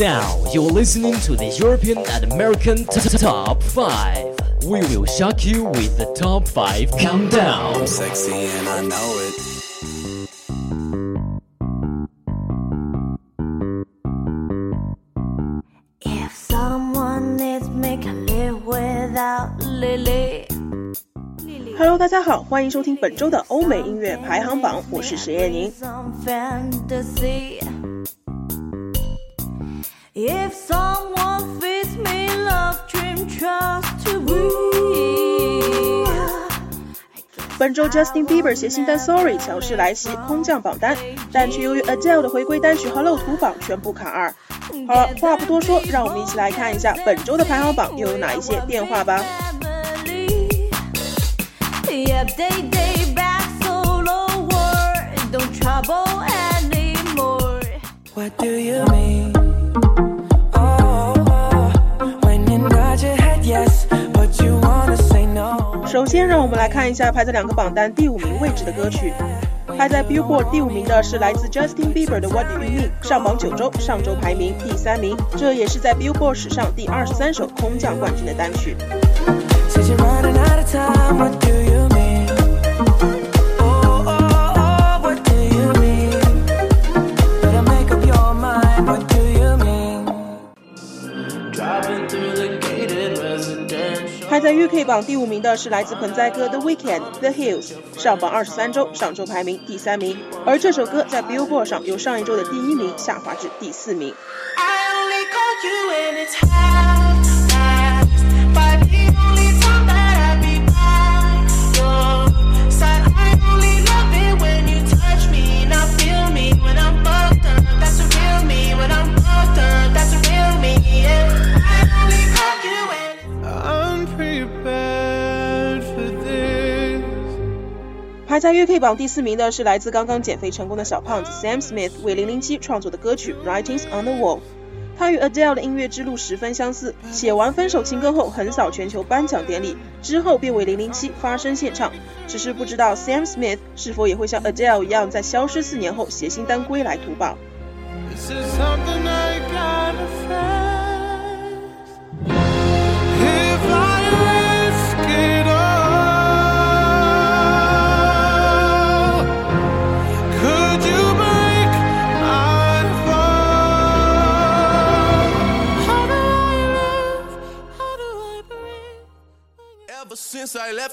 Now you're listening to the European and American t- t- Top 5. We will shock you with the Top 5 Countdown. Sexy and I know it. If someone needs me, can live without Lily. Hello，大家好，欢迎收听本周的欧美音乐排行榜，我是石燕宁。 If someone feeds me love, dream, trust to. 本周 Justin Bieber 携新单 Sorry 强势来袭，空降榜单，但却由于 Adele 的回归单曲 Hello 图榜全部卡二。好了，话不多说，让我们一起来看一下本周的排行榜又有哪一些变化吧。Family. Yep, day day back solo world. Don't trouble anymore. What do you mean? 首先，让我们来看一下排在两个榜单第五名位置的歌曲。排在 Billboard 第五名的是来自 Justin Bieber 的 What Do You Mean，上榜九周，上周排名第三名，这也是在 Billboard 史上第二十三首空降冠军的单曲。榜第五名的是来自盆栽哥的 Weekend The Hills，上榜二十三周，上周排名第三名。而这首歌在 Billboard 上由上一周的第一名下滑至第四名。I only 排在 UK 榜第四名的是来自刚刚减肥成功的小胖子 Sam Smith 为零零七创作的歌曲《Writings on the Wall》。他与 Adele 的音乐之路十分相似，写完分手情歌后横扫全球颁奖典礼，之后便为零零七发声献唱。只是不知道 Sam Smith 是否也会像 Adele 一样，在消失四年后携新单归来图榜。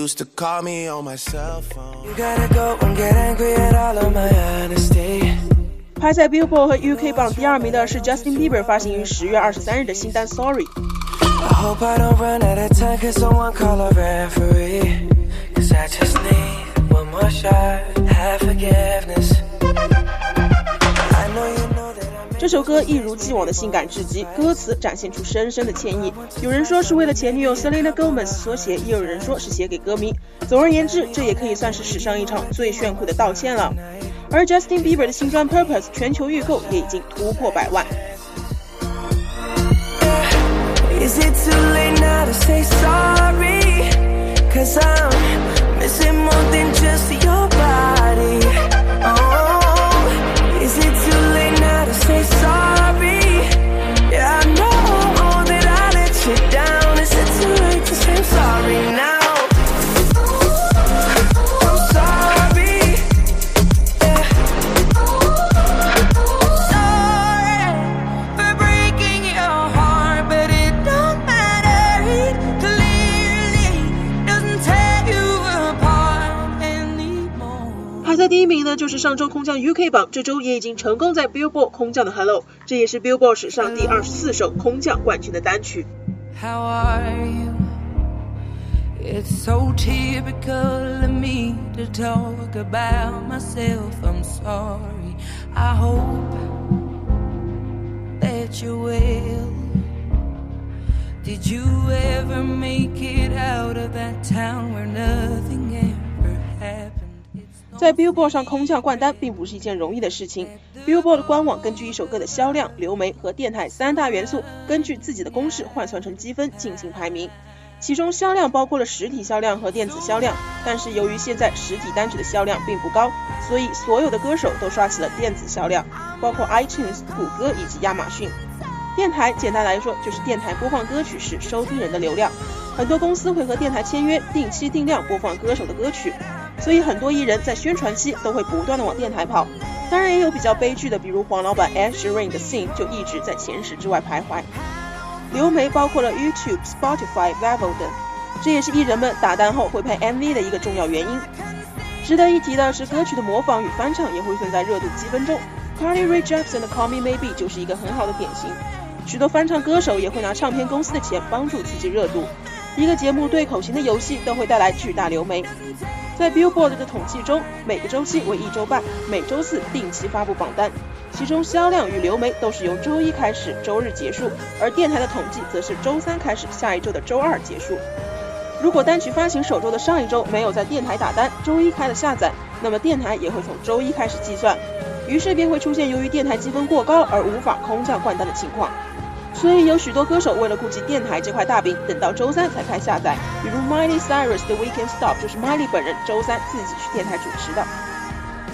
You used to call me on my cell phone. You gotta go and get angry at all of my honesty. 排在 Billboard 和 UK 榜第二名的是 Justin Bieber 发行于十月二十三日的新单 Sorry。 I hope I don't run out of time. Cause someone call a referee. Cause I just need one more shot. Have forgiveness. 这首歌一如既往的性感至极，歌词展现出深深的歉意。有人说是为了前女友 Selena Gomez 所写，也有人说是写给歌迷。总而言之，这也可以算是史上一场最炫酷的道歉了。而 Justin Bieber 的新专 Purpose 全球预购也已经突破百万。Is it too late now to say sorry? Cause I'm missing more than just your 第一名呢，就是上周空降 UK 榜，这周也已经成功在 Billboard 空降的 Hello，这也是 Billboard 史上第二十四首空降冠军的单曲。How are you? It's so typical of me to talk about myself. I'm sorry. I hope that you well. Did you ever make it out of that town where nothing? is? 在 Billboard 上空降冠单并不是一件容易的事情。Billboard 官网根据一首歌的销量、流媒和电台三大元素，根据自己的公式换算成积分进行排名。其中销量包括了实体销量和电子销量，但是由于现在实体单曲的销量并不高，所以所有的歌手都刷起了电子销量，包括 iTunes、谷歌以及亚马逊。电台简单来说就是电台播放歌曲时收听人的流量，很多公司会和电台签约，定期定量播放歌手的歌曲，所以很多艺人在宣传期都会不断的往电台跑。当然也有比较悲剧的，比如黄老板 Ed Sheeran 的 Sing 就一直在前十之外徘徊。流媒包括了 YouTube、Spotify、v i v o 等，这也是艺人们打单后会拍 MV 的一个重要原因。值得一提的是，歌曲的模仿与翻唱也会存在热度积分中。Carly Rae Jepsen 的 Call Me Maybe 就是一个很好的典型。许多翻唱歌手也会拿唱片公司的钱帮助刺激热度。一个节目对口型的游戏都会带来巨大流媒。在 Billboard 的统计中，每个周期为一周半，每周四定期发布榜单，其中销量与流媒都是由周一开始，周日结束，而电台的统计则是周三开始，下一周的周二结束。如果单曲发行首周的上一周没有在电台打单，周一开了下载，那么电台也会从周一开始计算，于是便会出现由于电台积分过高而无法空降冠单的情况。所以有许多歌手为了顾及电台这块大饼，等到周三才开下载。比如 Miley Cyrus 的 Weekend Stop 就是 Miley 本人周三自己去电台主持的。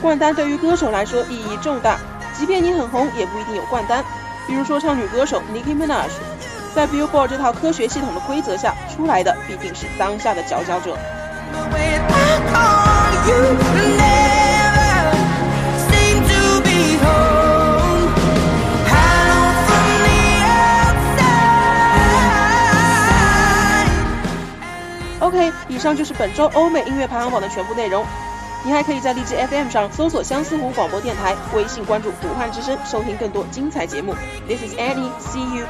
冠单对于歌手来说意义重大，即便你很红，也不一定有冠单。比如说唱女歌手 Nicki Minaj，在 Billboard 这套科学系统的规则下，出来的必定是当下的佼佼者。以上就是本周欧美音乐排行榜的全部内容。你还可以在荔枝 FM 上搜索相思湖广播电台，微信关注武汉之声，收听更多精彩节目。This is Annie. See you